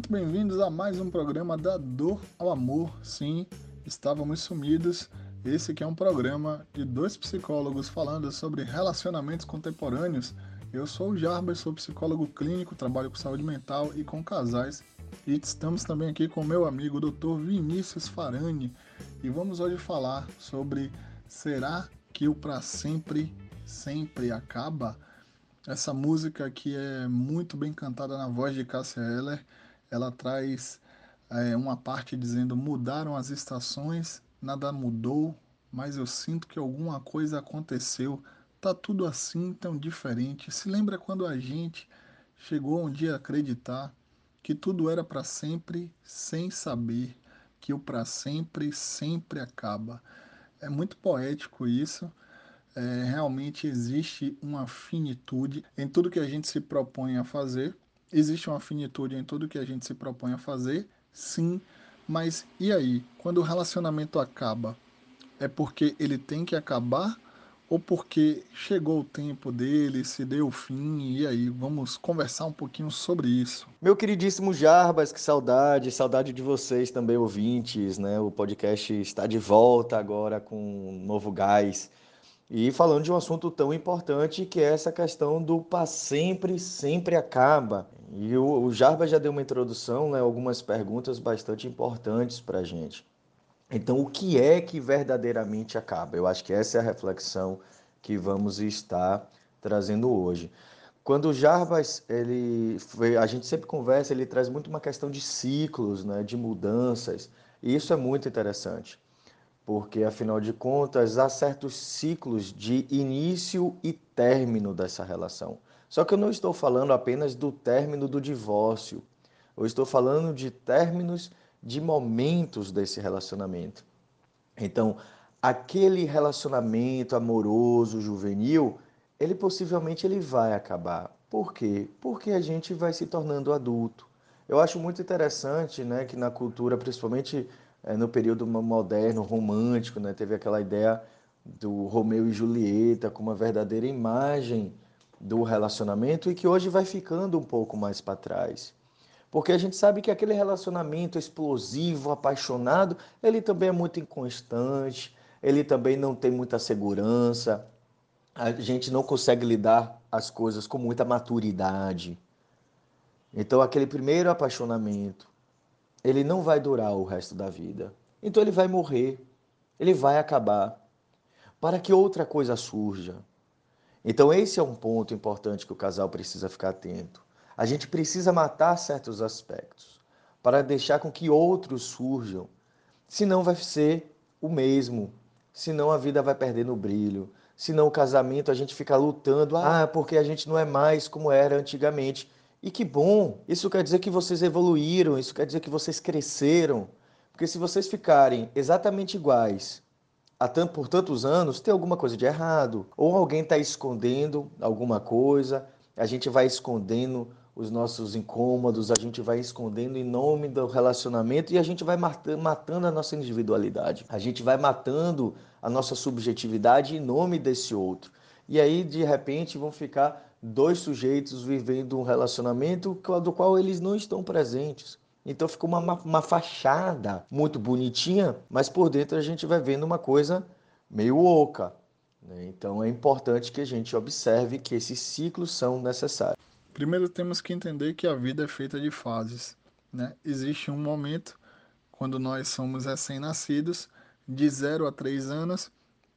muito bem-vindos a mais um programa da Dor ao Amor. Sim, estávamos sumidos. Esse aqui é um programa de dois psicólogos falando sobre relacionamentos contemporâneos. Eu sou o Jarbas, sou psicólogo clínico, trabalho com saúde mental e com casais. E estamos também aqui com meu amigo Dr. Vinícius Farani e vamos hoje falar sobre será que o para sempre sempre acaba? Essa música que é muito bem cantada na voz de Cássia Eller, ela traz é, uma parte dizendo mudaram as estações, nada mudou, mas eu sinto que alguma coisa aconteceu. Tá tudo assim tão diferente. Se lembra quando a gente chegou um dia a acreditar que tudo era para sempre, sem saber que o para sempre sempre acaba. É muito poético isso é, realmente existe uma finitude em tudo que a gente se propõe a fazer. Existe uma finitude em tudo que a gente se propõe a fazer, sim, mas e aí? Quando o relacionamento acaba, é porque ele tem que acabar ou porque chegou o tempo dele, se deu o fim, e aí vamos conversar um pouquinho sobre isso. Meu queridíssimo Jarbas, que saudade, saudade de vocês também, ouvintes, né? O podcast está de volta agora com um novo gás. E falando de um assunto tão importante que é essa questão do para sempre, sempre acaba. E o, o Jarba já deu uma introdução, né, algumas perguntas bastante importantes para a gente. Então, o que é que verdadeiramente acaba? Eu acho que essa é a reflexão que vamos estar trazendo hoje. Quando o Jarbas, ele, a gente sempre conversa, ele traz muito uma questão de ciclos, né, de mudanças, e isso é muito interessante porque afinal de contas há certos ciclos de início e término dessa relação. Só que eu não estou falando apenas do término do divórcio, eu estou falando de términos de momentos desse relacionamento. Então, aquele relacionamento amoroso, juvenil, ele possivelmente ele vai acabar. Por quê? Porque a gente vai se tornando adulto. Eu acho muito interessante, né, que na cultura, principalmente no período moderno, romântico, né? teve aquela ideia do Romeu e Julieta como uma verdadeira imagem do relacionamento e que hoje vai ficando um pouco mais para trás. Porque a gente sabe que aquele relacionamento explosivo, apaixonado, ele também é muito inconstante, ele também não tem muita segurança, a gente não consegue lidar as coisas com muita maturidade. Então, aquele primeiro apaixonamento, ele não vai durar o resto da vida. Então ele vai morrer, ele vai acabar, para que outra coisa surja. Então esse é um ponto importante que o casal precisa ficar atento. A gente precisa matar certos aspectos para deixar com que outros surjam. Senão vai ser o mesmo. Senão a vida vai perdendo o brilho. Senão o casamento a gente fica lutando, ah, porque a gente não é mais como era antigamente. E que bom! Isso quer dizer que vocês evoluíram, isso quer dizer que vocês cresceram. Porque se vocês ficarem exatamente iguais por tantos anos, tem alguma coisa de errado. Ou alguém está escondendo alguma coisa, a gente vai escondendo os nossos incômodos, a gente vai escondendo em nome do relacionamento e a gente vai matando a nossa individualidade. A gente vai matando a nossa subjetividade em nome desse outro. E aí, de repente, vão ficar dois sujeitos vivendo um relacionamento do qual eles não estão presentes. Então ficou uma, uma fachada muito bonitinha, mas por dentro a gente vai vendo uma coisa meio oca. Né? Então é importante que a gente observe que esses ciclos são necessários. Primeiro temos que entender que a vida é feita de fases. Né? Existe um momento, quando nós somos recém-nascidos, de 0 a 3 anos,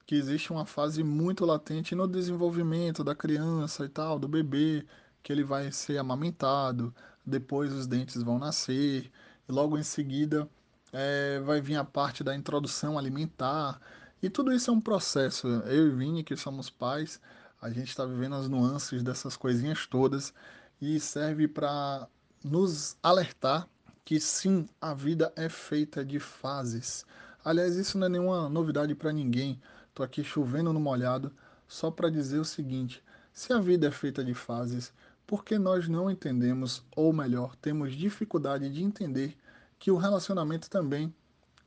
que existe uma fase muito latente no desenvolvimento da criança e tal, do bebê, que ele vai ser amamentado, depois os dentes vão nascer, e logo em seguida é, vai vir a parte da introdução alimentar, e tudo isso é um processo. Eu e Vini, que somos pais, a gente está vivendo as nuances dessas coisinhas todas e serve para nos alertar que sim, a vida é feita de fases. Aliás, isso não é nenhuma novidade para ninguém. Tô aqui chovendo no molhado só para dizer o seguinte: se a vida é feita de fases, por que nós não entendemos, ou melhor, temos dificuldade de entender que o relacionamento também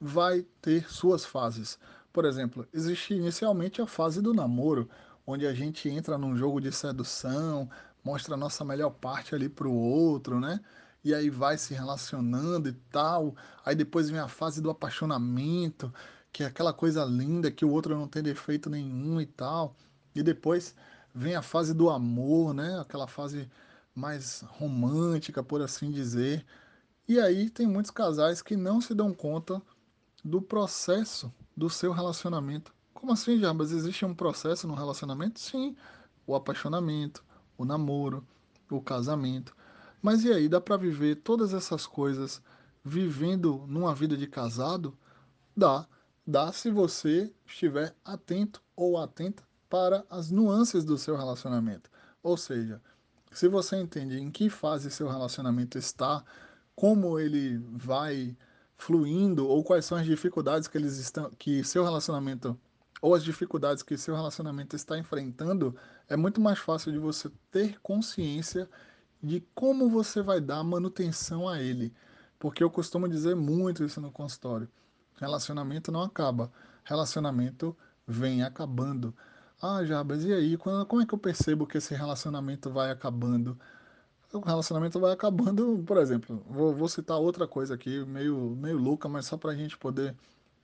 vai ter suas fases? Por exemplo, existe inicialmente a fase do namoro, onde a gente entra num jogo de sedução, mostra a nossa melhor parte ali para o outro, né? e aí vai se relacionando e tal. Aí depois vem a fase do apaixonamento, que é aquela coisa linda que o outro não tem defeito nenhum e tal. E depois vem a fase do amor, né? Aquela fase mais romântica, por assim dizer. E aí tem muitos casais que não se dão conta do processo do seu relacionamento. Como assim, Jarbas? Existe um processo no relacionamento? Sim, o apaixonamento, o namoro, o casamento. Mas e aí, dá para viver todas essas coisas vivendo numa vida de casado? Dá. Dá se você estiver atento ou atenta para as nuances do seu relacionamento. Ou seja, se você entende em que fase seu relacionamento está, como ele vai fluindo ou quais são as dificuldades que eles estão que seu relacionamento ou as dificuldades que seu relacionamento está enfrentando, é muito mais fácil de você ter consciência de como você vai dar manutenção a ele. Porque eu costumo dizer muito isso no consultório. Relacionamento não acaba. Relacionamento vem acabando. Ah, Jabas, e aí? Como é que eu percebo que esse relacionamento vai acabando? O relacionamento vai acabando, por exemplo, vou, vou citar outra coisa aqui, meio, meio louca, mas só para a gente poder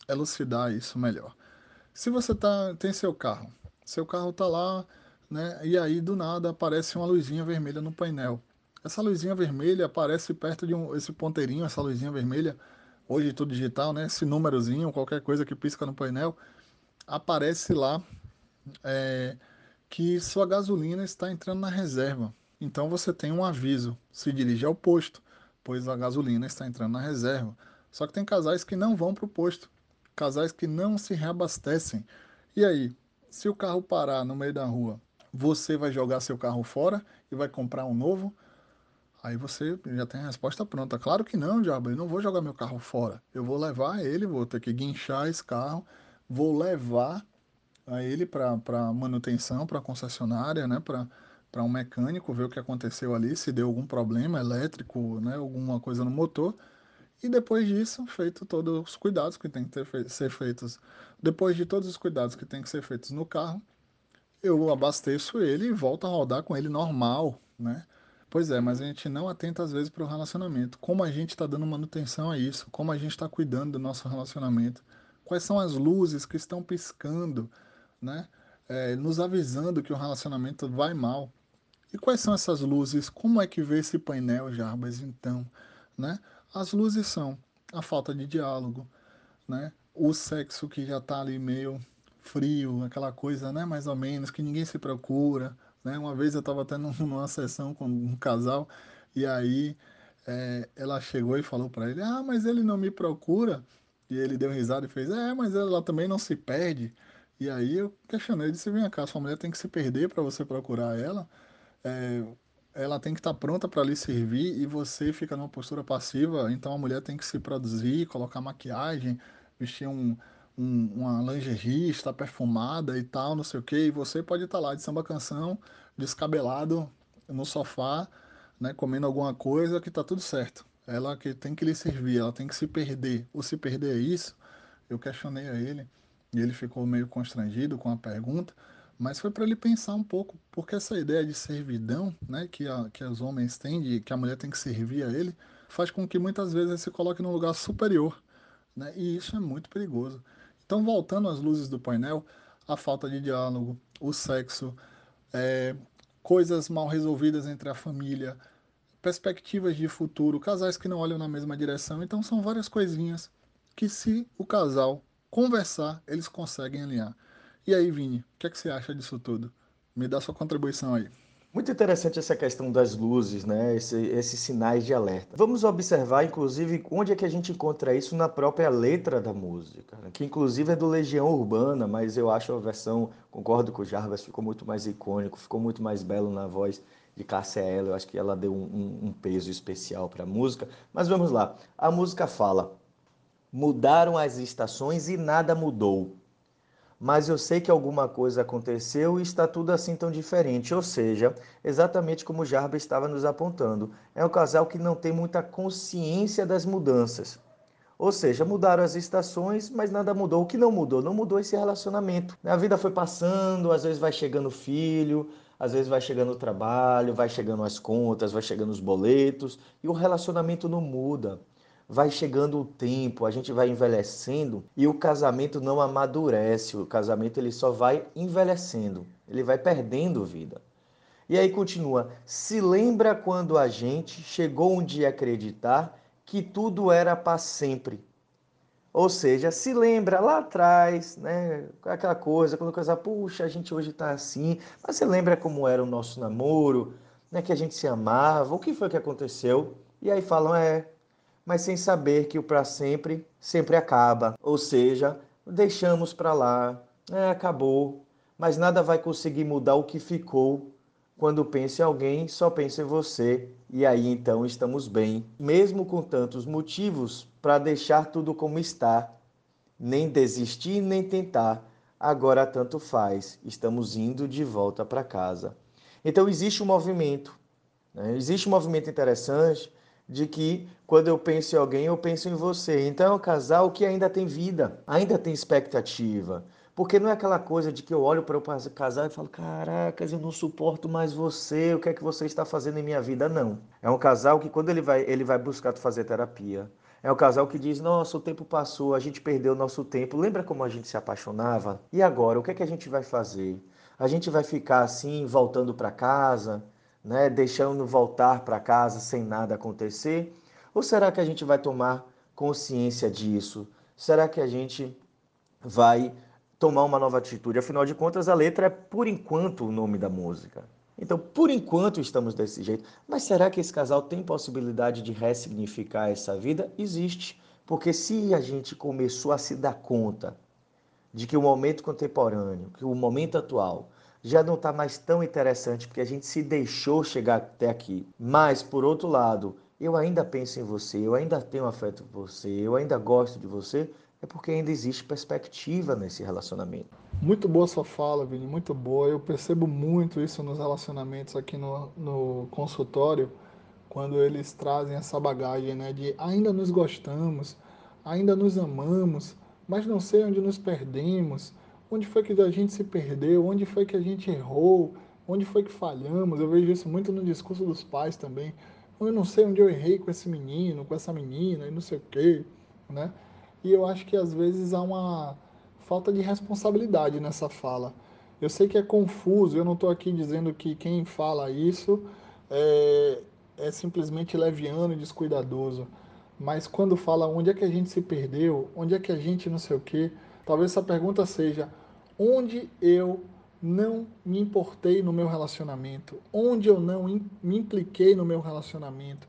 elucidar isso melhor. Se você tá, tem seu carro, seu carro está lá, né, e aí do nada aparece uma luzinha vermelha no painel. Essa luzinha vermelha aparece perto de um, esse ponteirinho, essa luzinha vermelha, hoje tudo digital, né, esse númerozinho, qualquer coisa que pisca no painel, aparece lá é, que sua gasolina está entrando na reserva. Então você tem um aviso, se dirige ao posto, pois a gasolina está entrando na reserva. Só que tem casais que não vão para o posto, casais que não se reabastecem. E aí, se o carro parar no meio da rua, você vai jogar seu carro fora e vai comprar um novo? Aí você já tem a resposta pronta. Claro que não, diabo, eu não vou jogar meu carro fora. Eu vou levar ele, vou ter que guinchar esse carro, vou levar a ele para manutenção, para concessionária, né, para um mecânico ver o que aconteceu ali, se deu algum problema elétrico, né, alguma coisa no motor. E depois disso, feito todos os cuidados que tem que ter, ser feitos. Depois de todos os cuidados que tem que ser feitos no carro, eu abasteço ele e volto a rodar com ele normal, né? Pois é, mas a gente não atenta às vezes para o relacionamento. Como a gente está dando manutenção a isso? Como a gente está cuidando do nosso relacionamento? Quais são as luzes que estão piscando? né? É, nos avisando que o relacionamento vai mal. E quais são essas luzes? Como é que vê esse painel, Jarbas, então? Né? As luzes são a falta de diálogo, né? o sexo que já está ali meio frio, aquela coisa, né? mais ou menos, que ninguém se procura. Né? Uma vez eu estava tendo uma sessão com um casal e aí é, ela chegou e falou para ele: Ah, mas ele não me procura. E ele deu risada e fez: É, mas ela também não se perde. E aí eu questionei, disse, vem cá, sua mulher tem que se perder para você procurar ela, é, ela tem que estar tá pronta para lhe servir e você fica numa postura passiva, então a mulher tem que se produzir, colocar maquiagem, vestir um, um, uma lingerie, estar perfumada e tal, não sei o que, e você pode estar tá lá de samba canção, descabelado no sofá, né, comendo alguma coisa que tá tudo certo. Ela que tem que lhe servir, ela tem que se perder. O se perder é isso? Eu questionei a ele. E ele ficou meio constrangido com a pergunta, mas foi para ele pensar um pouco, porque essa ideia de servidão, né, que, a, que os homens têm, de que a mulher tem que servir a ele, faz com que muitas vezes ele se coloque num lugar superior, né, e isso é muito perigoso. Então, voltando às luzes do painel, a falta de diálogo, o sexo, é, coisas mal resolvidas entre a família, perspectivas de futuro, casais que não olham na mesma direção, então são várias coisinhas que se o casal conversar, eles conseguem alinhar. E aí, Vini, o que, é que você acha disso tudo? Me dá sua contribuição aí. Muito interessante essa questão das luzes, né? Esse, esses sinais de alerta. Vamos observar, inclusive, onde é que a gente encontra isso na própria letra da música, né? que inclusive é do Legião Urbana, mas eu acho a versão, concordo com o Jarvis, ficou muito mais icônico, ficou muito mais belo na voz de Cássia Eller, eu acho que ela deu um, um, um peso especial para a música. Mas vamos lá, a música fala Mudaram as estações e nada mudou. Mas eu sei que alguma coisa aconteceu e está tudo assim tão diferente. Ou seja, exatamente como Jarba estava nos apontando. É um casal que não tem muita consciência das mudanças. Ou seja, mudaram as estações, mas nada mudou. O que não mudou? Não mudou esse relacionamento. A vida foi passando, às vezes vai chegando o filho, às vezes vai chegando o trabalho, vai chegando as contas, vai chegando os boletos, e o relacionamento não muda. Vai chegando o tempo, a gente vai envelhecendo e o casamento não amadurece, o casamento ele só vai envelhecendo, ele vai perdendo vida. E aí continua: se lembra quando a gente chegou um dia a acreditar que tudo era para sempre. Ou seja, se lembra lá atrás, né? Aquela coisa, quando coisa, puxa, a gente hoje está assim, mas você lembra como era o nosso namoro, né? Que a gente se amava, o que foi que aconteceu? E aí falam, é, mas sem saber que o para sempre sempre acaba. Ou seja, deixamos para lá, é, acabou, mas nada vai conseguir mudar o que ficou quando pensa em alguém, só pensa em você, e aí então estamos bem, mesmo com tantos motivos para deixar tudo como está, nem desistir nem tentar. Agora tanto faz, estamos indo de volta para casa. Então existe um movimento, né? existe um movimento interessante de que quando eu penso em alguém, eu penso em você. Então é um casal que ainda tem vida, ainda tem expectativa. Porque não é aquela coisa de que eu olho para o casal e falo, caracas, eu não suporto mais você, o que é que você está fazendo em minha vida? Não. É um casal que quando ele vai, ele vai buscar fazer terapia. É um casal que diz, nossa, o tempo passou, a gente perdeu o nosso tempo. Lembra como a gente se apaixonava? E agora, o que é que a gente vai fazer? A gente vai ficar assim, voltando para casa, né, deixando voltar para casa sem nada acontecer? Ou será que a gente vai tomar consciência disso? Será que a gente vai tomar uma nova atitude. Afinal de contas, a letra é por enquanto o nome da música. Então, por enquanto estamos desse jeito. Mas será que esse casal tem possibilidade de ressignificar essa vida? Existe. Porque se a gente começou a se dar conta de que o momento contemporâneo, que o momento atual, já não está mais tão interessante porque a gente se deixou chegar até aqui. Mas, por outro lado, eu ainda penso em você, eu ainda tenho afeto por você, eu ainda gosto de você, é porque ainda existe perspectiva nesse relacionamento. Muito boa sua fala, Vini, muito boa. Eu percebo muito isso nos relacionamentos aqui no, no consultório, quando eles trazem essa bagagem né, de ainda nos gostamos, ainda nos amamos, mas não sei onde nos perdemos, onde foi que a gente se perdeu, onde foi que a gente errou, onde foi que falhamos. Eu vejo isso muito no discurso dos pais também. Eu não sei onde eu errei com esse menino, com essa menina, e não sei o quê, né? e eu acho que às vezes há uma falta de responsabilidade nessa fala. Eu sei que é confuso, eu não estou aqui dizendo que quem fala isso é, é simplesmente leviano e descuidadoso, mas quando fala onde é que a gente se perdeu, onde é que a gente não sei o quê, talvez essa pergunta seja onde eu não me importei no meu relacionamento, onde eu não me impliquei no meu relacionamento,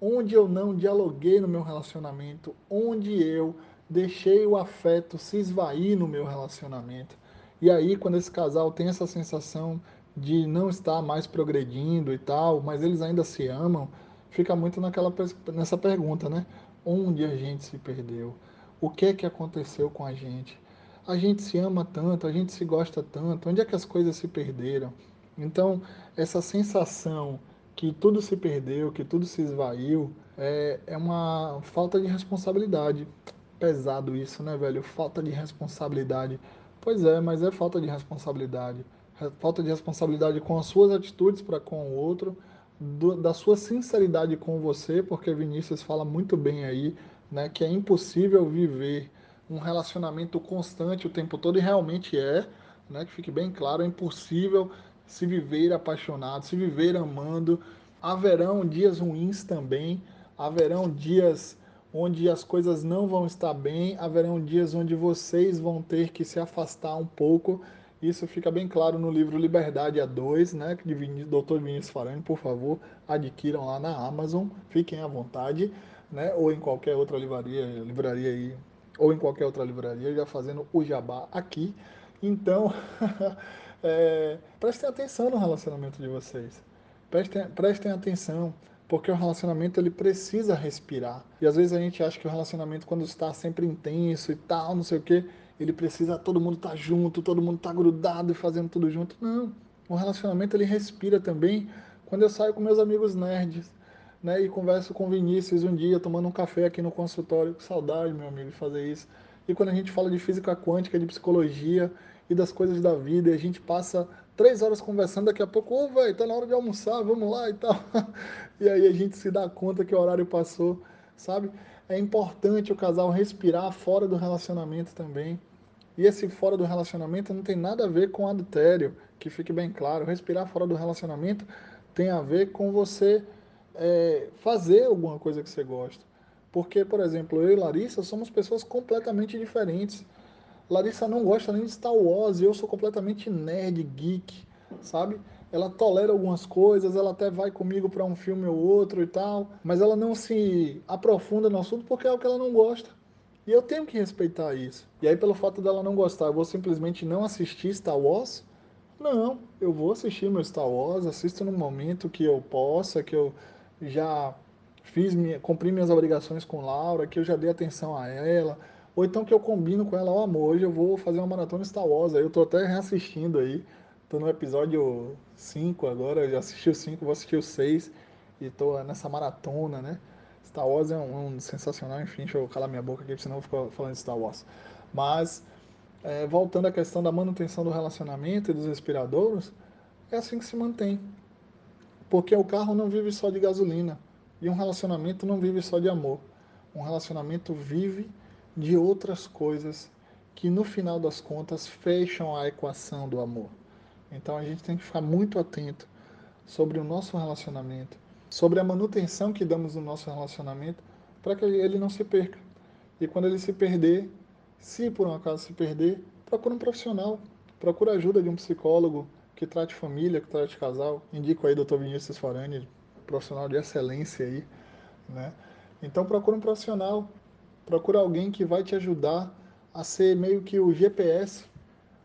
onde eu não dialoguei no meu relacionamento, onde eu deixei o afeto se esvair no meu relacionamento. E aí, quando esse casal tem essa sensação de não estar mais progredindo e tal, mas eles ainda se amam, fica muito naquela, nessa pergunta, né? Onde a gente se perdeu? O que é que aconteceu com a gente? A gente se ama tanto, a gente se gosta tanto, onde é que as coisas se perderam? Então, essa sensação que tudo se perdeu, que tudo se esvaiu, é, é uma falta de responsabilidade pesado isso, né, velho? Falta de responsabilidade. Pois é, mas é falta de responsabilidade. Falta de responsabilidade com as suas atitudes para com o outro, do, da sua sinceridade com você, porque Vinícius fala muito bem aí, né, que é impossível viver um relacionamento constante o tempo todo e realmente é, né, que fique bem claro, é impossível se viver apaixonado, se viver amando. Haverão dias ruins também, haverão dias onde as coisas não vão estar bem, haverão dias onde vocês vão ter que se afastar um pouco. Isso fica bem claro no livro Liberdade a 2, né, de Dr. Vinícius Farani, por favor, adquiram lá na Amazon, fiquem à vontade, né, ou em qualquer outra livraria, livraria aí, ou em qualquer outra livraria, já fazendo o jabá aqui. Então, é, prestem atenção no relacionamento de vocês. Prestem, prestem atenção porque o relacionamento ele precisa respirar. E às vezes a gente acha que o relacionamento quando está sempre intenso e tal, não sei o quê, ele precisa todo mundo estar tá junto, todo mundo estar tá grudado e fazendo tudo junto. Não. O relacionamento ele respira também quando eu saio com meus amigos nerds, né? E converso com o Vinícius um dia, tomando um café aqui no consultório. Que saudade, meu amigo, de fazer isso. E quando a gente fala de física quântica, de psicologia e das coisas da vida, e a gente passa três horas conversando, daqui a pouco, ô, oh, velho, tá na hora de almoçar, vamos lá e tal. e aí a gente se dá conta que o horário passou, sabe? É importante o casal respirar fora do relacionamento também. E esse fora do relacionamento não tem nada a ver com adultério, que fique bem claro. Respirar fora do relacionamento tem a ver com você é, fazer alguma coisa que você gosta. Porque, por exemplo, eu e Larissa somos pessoas completamente diferentes. Larissa não gosta nem de Star Wars, e eu sou completamente nerd, geek, sabe? Ela tolera algumas coisas, ela até vai comigo para um filme ou outro e tal, mas ela não se aprofunda no assunto porque é o que ela não gosta. E eu tenho que respeitar isso. E aí, pelo fato dela não gostar, eu vou simplesmente não assistir Star Wars? Não, eu vou assistir meu Star Wars, assisto no momento que eu possa, que eu já fiz, minha, cumpri minhas obrigações com Laura, que eu já dei atenção a ela, ou então que eu combino com ela, ó oh, amor, hoje eu vou fazer uma maratona Star Wars, aí eu tô até reassistindo aí, tô no episódio 5 agora, já assisti o 5, vou assistir o 6, e tô nessa maratona, né? Star Wars é um, um, sensacional, enfim, deixa eu calar minha boca aqui, senão eu vou ficar falando de Star Wars. Mas, é, voltando à questão da manutenção do relacionamento e dos respiradouros, é assim que se mantém. Porque o carro não vive só de gasolina. E um relacionamento não vive só de amor. Um relacionamento vive de outras coisas que no final das contas fecham a equação do amor. Então a gente tem que ficar muito atento sobre o nosso relacionamento, sobre a manutenção que damos no nosso relacionamento para que ele não se perca. E quando ele se perder, se por um acaso se perder, procura um profissional, procura ajuda de um psicólogo, que trate família, que trate casal. Indico aí o Dr. Vinícius Forani, profissional de excelência aí, né? Então procura um profissional, procura alguém que vai te ajudar a ser meio que o GPS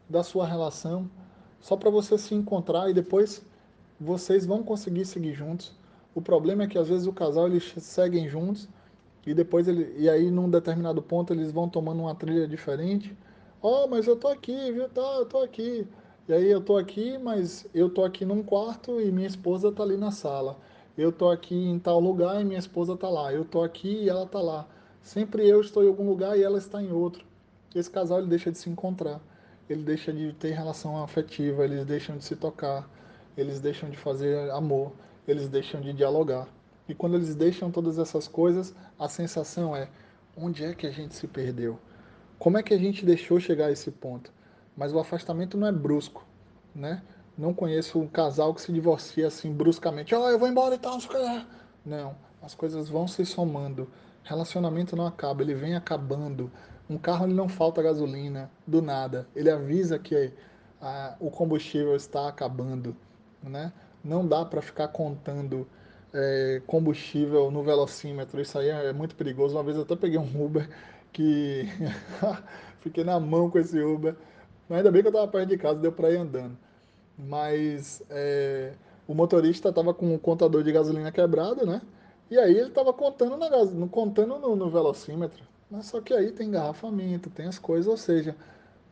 da sua relação, só para você se encontrar e depois vocês vão conseguir seguir juntos. O problema é que às vezes o casal eles seguem juntos e depois ele e aí num determinado ponto eles vão tomando uma trilha diferente. Ó, oh, mas eu tô aqui, viu? Tá, eu tô aqui. E aí eu tô aqui, mas eu tô aqui num quarto e minha esposa tá ali na sala. Eu tô aqui em tal lugar e minha esposa tá lá. Eu tô aqui e ela tá lá. Sempre eu estou em algum lugar e ela está em outro. Esse casal ele deixa de se encontrar. Ele deixa de ter relação afetiva, eles deixam de se tocar, eles deixam de fazer amor, eles deixam de dialogar. E quando eles deixam todas essas coisas, a sensação é: onde é que a gente se perdeu? Como é que a gente deixou chegar a esse ponto? Mas o afastamento não é brusco, né? Não conheço um casal que se divorcia assim bruscamente. Oh, eu vou embora e tal, não. As coisas vão se somando. Relacionamento não acaba, ele vem acabando. Um carro ele não falta gasolina do nada. Ele avisa que a, o combustível está acabando, né? Não dá para ficar contando é, combustível no velocímetro. Isso aí é muito perigoso. Uma vez eu até peguei um Uber que fiquei na mão com esse Uber mas ainda bem que eu estava perto de casa, deu para ir andando. Mas é, o motorista estava com o contador de gasolina quebrado, né? E aí ele estava contando, na, contando no, no velocímetro. Mas só que aí tem engarrafamento, tem as coisas, ou seja,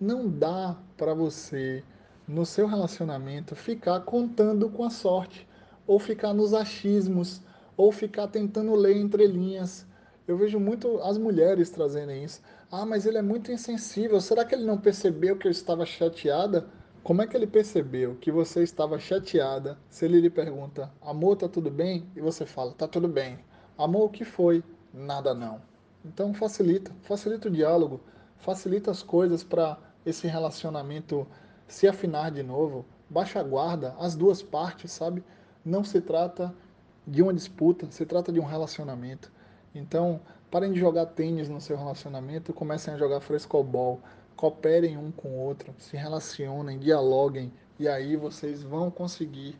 não dá para você, no seu relacionamento, ficar contando com a sorte, ou ficar nos achismos, ou ficar tentando ler entre linhas. Eu vejo muito as mulheres trazendo isso. Ah, mas ele é muito insensível. Será que ele não percebeu que eu estava chateada? Como é que ele percebeu que você estava chateada se ele lhe pergunta, amor, tá tudo bem? E você fala, tá tudo bem. Amor, o que foi? Nada não. Então facilita, facilita o diálogo, facilita as coisas para esse relacionamento se afinar de novo. Baixa a guarda, as duas partes, sabe? Não se trata de uma disputa, se trata de um relacionamento. Então, Parem de jogar tênis no seu relacionamento comecem a jogar frescobol. Cooperem um com o outro, se relacionem, dialoguem e aí vocês vão conseguir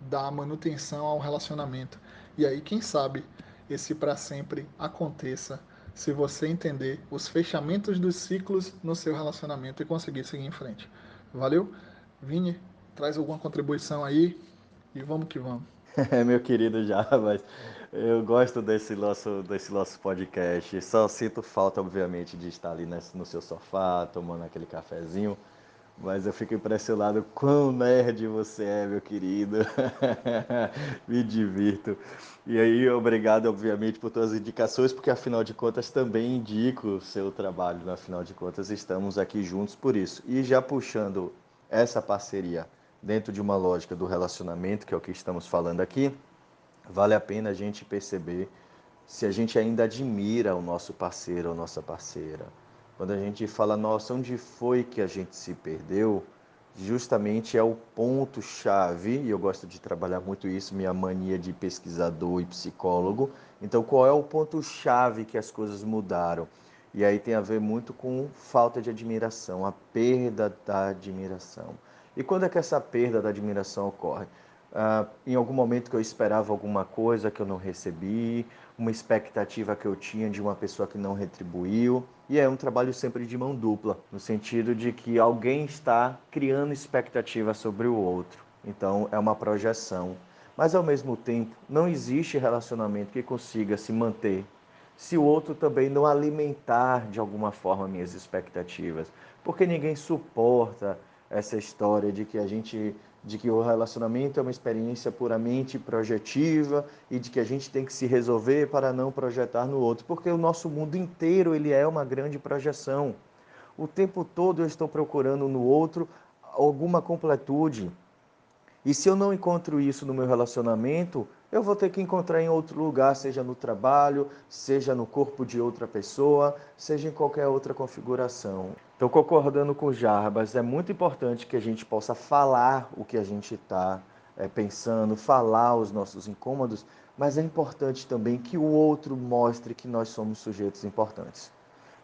dar manutenção ao relacionamento. E aí, quem sabe, esse para sempre aconteça se você entender os fechamentos dos ciclos no seu relacionamento e conseguir seguir em frente. Valeu? Vini, traz alguma contribuição aí e vamos que vamos. É, meu querido Jarbas, eu gosto desse nosso, desse nosso podcast. Só sinto falta, obviamente, de estar ali no seu sofá, tomando aquele cafezinho. Mas eu fico impressionado quão nerd você é, meu querido. Me divirto. E aí, obrigado, obviamente, por todas as indicações, porque afinal de contas também indico o seu trabalho. Né? Afinal de contas, estamos aqui juntos por isso. E já puxando essa parceria dentro de uma lógica do relacionamento, que é o que estamos falando aqui, vale a pena a gente perceber se a gente ainda admira o nosso parceiro ou nossa parceira quando a gente fala, nossa, onde foi que a gente se perdeu? Justamente é o ponto-chave, e eu gosto de trabalhar muito isso, minha mania de pesquisador e psicólogo. Então, qual é o ponto-chave que as coisas mudaram? E aí tem a ver muito com falta de admiração, a perda da admiração. E quando é que essa perda da admiração ocorre? Uh, em algum momento que eu esperava alguma coisa que eu não recebi, uma expectativa que eu tinha de uma pessoa que não retribuiu. E é um trabalho sempre de mão dupla, no sentido de que alguém está criando expectativa sobre o outro. Então é uma projeção. Mas ao mesmo tempo, não existe relacionamento que consiga se manter se o outro também não alimentar de alguma forma minhas expectativas. Porque ninguém suporta essa história de que a gente de que o relacionamento é uma experiência puramente projetiva e de que a gente tem que se resolver para não projetar no outro, porque o nosso mundo inteiro ele é uma grande projeção. O tempo todo eu estou procurando no outro alguma completude. E se eu não encontro isso no meu relacionamento, eu vou ter que encontrar em outro lugar, seja no trabalho, seja no corpo de outra pessoa, seja em qualquer outra configuração. Então, concordando com o Jarbas, é muito importante que a gente possa falar o que a gente está é, pensando, falar os nossos incômodos, mas é importante também que o outro mostre que nós somos sujeitos importantes.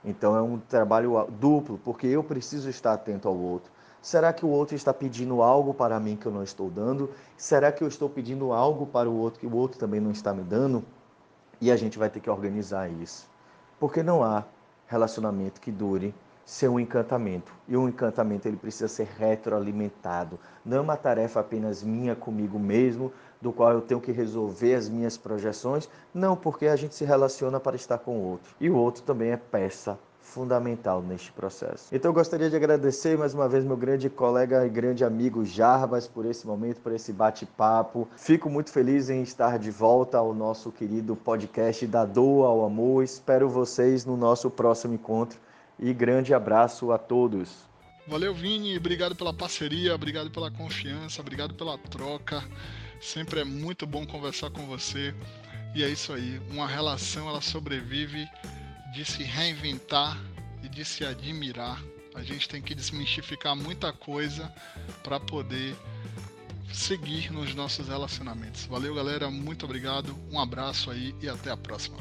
Então, é um trabalho duplo, porque eu preciso estar atento ao outro Será que o outro está pedindo algo para mim que eu não estou dando? Será que eu estou pedindo algo para o outro que o outro também não está me dando? E a gente vai ter que organizar isso. Porque não há relacionamento que dure sem um encantamento. E um encantamento ele precisa ser retroalimentado. Não é uma tarefa apenas minha comigo mesmo, do qual eu tenho que resolver as minhas projeções. Não, porque a gente se relaciona para estar com o outro. E o outro também é peça fundamental neste processo. Então eu gostaria de agradecer mais uma vez meu grande colega e grande amigo Jarbas por esse momento, por esse bate-papo. Fico muito feliz em estar de volta ao nosso querido podcast da Doa ao Amor. Espero vocês no nosso próximo encontro e grande abraço a todos. Valeu, Vini, obrigado pela parceria, obrigado pela confiança, obrigado pela troca. Sempre é muito bom conversar com você. E é isso aí, uma relação ela sobrevive de se reinventar e de se admirar. A gente tem que desmistificar muita coisa para poder seguir nos nossos relacionamentos. Valeu, galera, muito obrigado, um abraço aí e até a próxima.